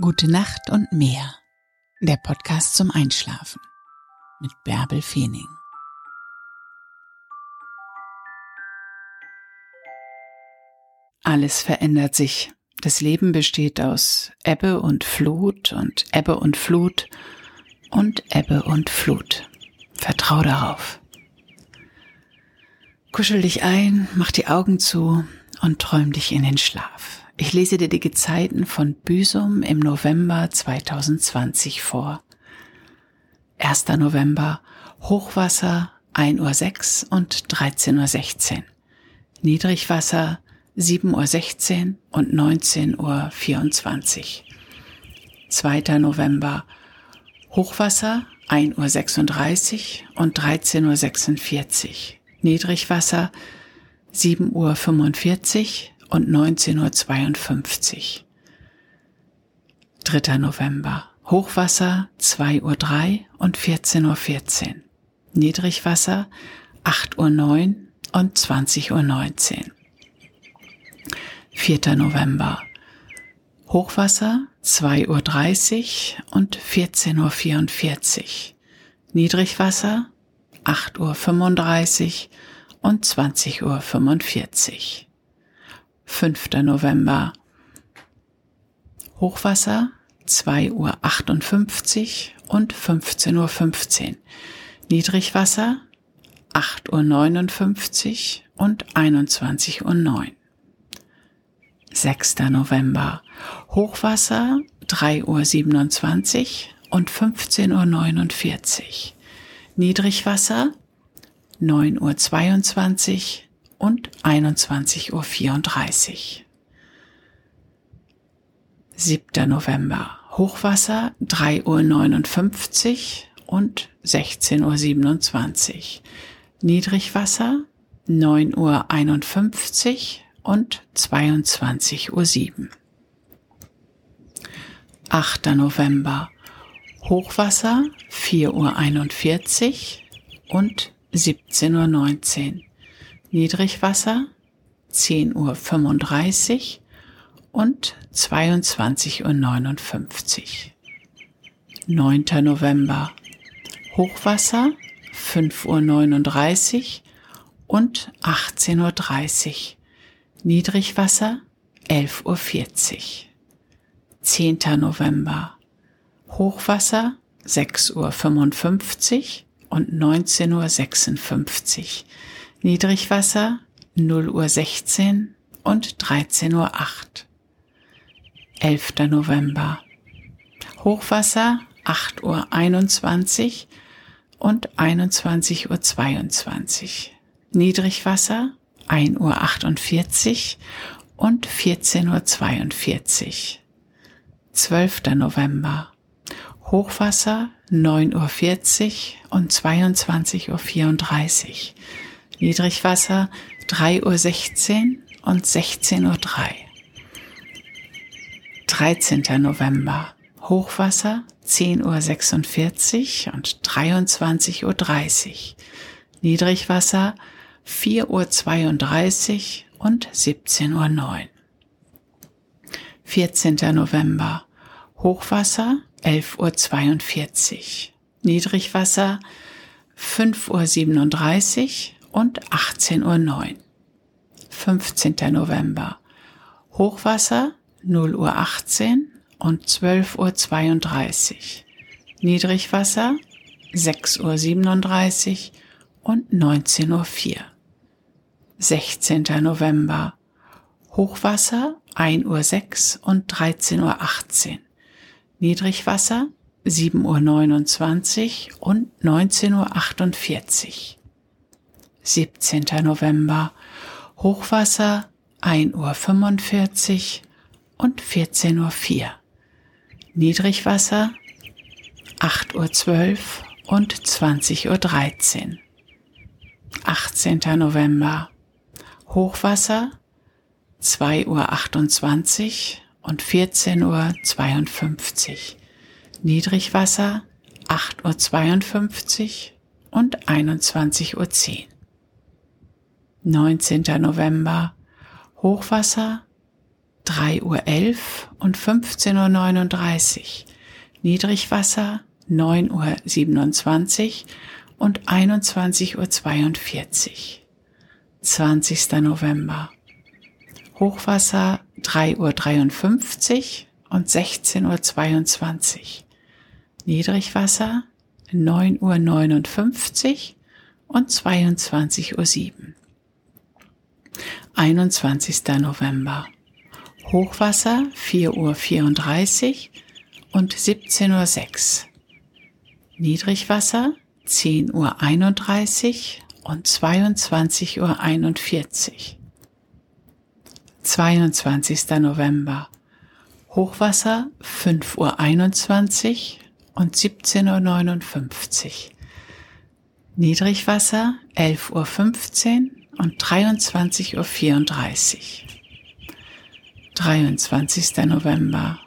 Gute Nacht und mehr. Der Podcast zum Einschlafen mit Bärbel Feening. Alles verändert sich. Das Leben besteht aus Ebbe und Flut und Ebbe und Flut und Ebbe und Flut. Vertrau darauf. Kuschel dich ein, mach die Augen zu und träum dich in den Schlaf. Ich lese dir die Gezeiten von Büsum im November 2020 vor. 1. November Hochwasser 1.06 Uhr und 13.16 Uhr. Niedrigwasser 7.16 Uhr und 19.24 Uhr. 2. November Hochwasser 1.36 Uhr und 13.46 Uhr. Niedrigwasser 7.45 Uhr und 19.52 Uhr. 3. November. Hochwasser 2.03 Uhr und 14.14 Uhr. Niedrigwasser 8.09 Uhr und 20.19 Uhr. 4. November. Hochwasser 2.30 Uhr und 14.44 Uhr. Niedrigwasser 8.35 Uhr und 20.45 Uhr. 5. November. Hochwasser 2.58 Uhr und 15.15 Uhr. 15. Niedrigwasser 8.59 Uhr und 21.09 Uhr. 6. November. Hochwasser 3.27 Uhr und 15.49 Uhr. Niedrigwasser 9.22 Uhr und 21.34 Uhr. 7. November. Hochwasser 3.59 Uhr und 16.27 Uhr. Niedrigwasser 9.51 Uhr und 22.07 Uhr. 8. November. Hochwasser 4.41 Uhr und 17.19 Uhr. Niedrigwasser 10.35 Uhr und 22.59 Uhr. 9. November Hochwasser 5.39 Uhr und 18.30 Uhr. Niedrigwasser 11.40 Uhr. 10. November Hochwasser 6.55 Uhr und 19.56 Uhr. Niedrigwasser 0 Uhr 16 und 13 Uhr 8. 11. November. Hochwasser 8 Uhr 21 und 21 Uhr 22. Niedrigwasser 1 Uhr 48 und 14 Uhr 42. 12. November. Hochwasser 9 Uhr 40 und 22 Uhr 34. Niedrigwasser 3.16 Uhr und 16.03 Uhr. 13. November. Hochwasser 10.46 Uhr und 23.30 Uhr. Niedrigwasser 4.32 Uhr und 17.09 Uhr. 14. November. Hochwasser 11.42 Uhr. Niedrigwasser 5.37 Uhr und 18.09 Uhr. 15. November. Hochwasser 0 Uhr 18 und 12.32 Uhr. Niedrigwasser 6 Uhr 37 und 19.04 Uhr. 16. November. Hochwasser 1 Uhr 6 und 13 Uhr 18. Niedrigwasser 7 Uhr 29 und 19 Uhr 48. 17. November. Hochwasser 1.45 Uhr und 14.04 Uhr. Niedrigwasser 8.12 Uhr und 20.13 Uhr. 18. November. Hochwasser 2.28 Uhr und 14.52 Uhr. Niedrigwasser 8.52 Uhr und 21.10 Uhr. 19. November Hochwasser 3.11 Uhr und 15.39 Uhr. Niedrigwasser 9.27 Uhr und 21.42 Uhr. 20. November. Hochwasser 3.53 Uhr und 16.22 Uhr. Niedrigwasser 9.59 Uhr und 22.07 Uhr. 21. November. Hochwasser 4.34 Uhr und 17.06 Uhr. Niedrigwasser 10.31 Uhr und 22.41 Uhr. 22. November. Hochwasser 5.21 Uhr und 17.59 Uhr. Niedrigwasser 11.15 Uhr und 23.34 Uhr. 23. November.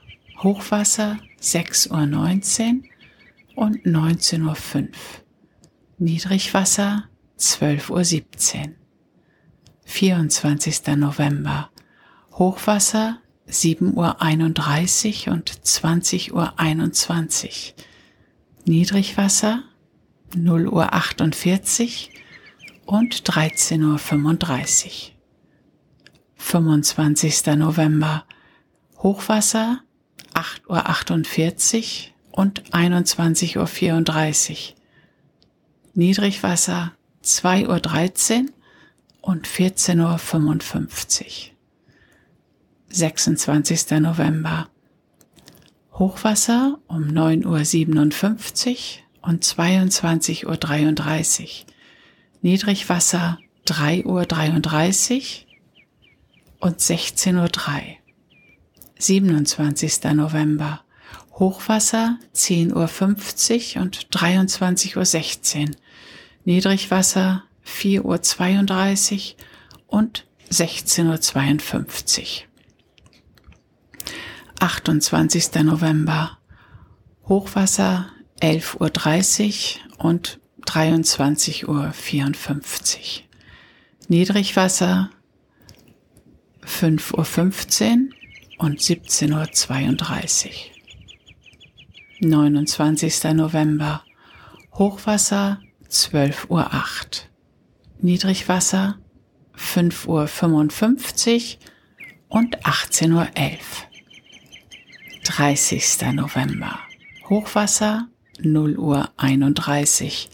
Hochwasser 6.19 Uhr und 19.05 Uhr. Niedrigwasser 12.17 Uhr. 24. November. Hochwasser 7.31 Uhr und 20.21 Uhr. Niedrigwasser 0.48 Uhr und 13.35 Uhr. 25. November. Hochwasser 8.48 Uhr und 21.34 Uhr. Niedrigwasser 2.13 Uhr und 14.55 Uhr. 26. November. Hochwasser um 9.57 Uhr und 22.33 Uhr. Niedrigwasser 3.33 Uhr und 16.03 Uhr. 27. November. Hochwasser 10.50 Uhr und 23.16 Uhr. Niedrigwasser 4.32 Uhr und 16.52 Uhr. 28. November. Hochwasser 11.30 Uhr und 23.54 Uhr. Niedrigwasser 5.15 Uhr und 17.32 Uhr. 29. November. Hochwasser 12.08 Uhr. Niedrigwasser 5.55 Uhr und 18.11 Uhr. 30. November. Hochwasser 0 Uhr 31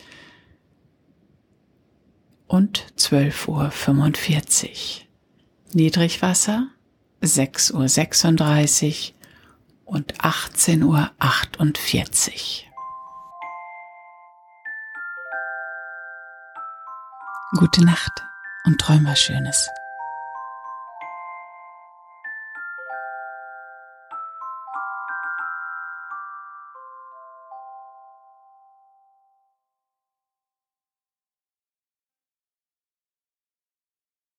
und 12 Uhr 45. Niedrigwasser 6 Uhr 36 und 18 Uhr 48. Gute Nacht und träum was Schönes.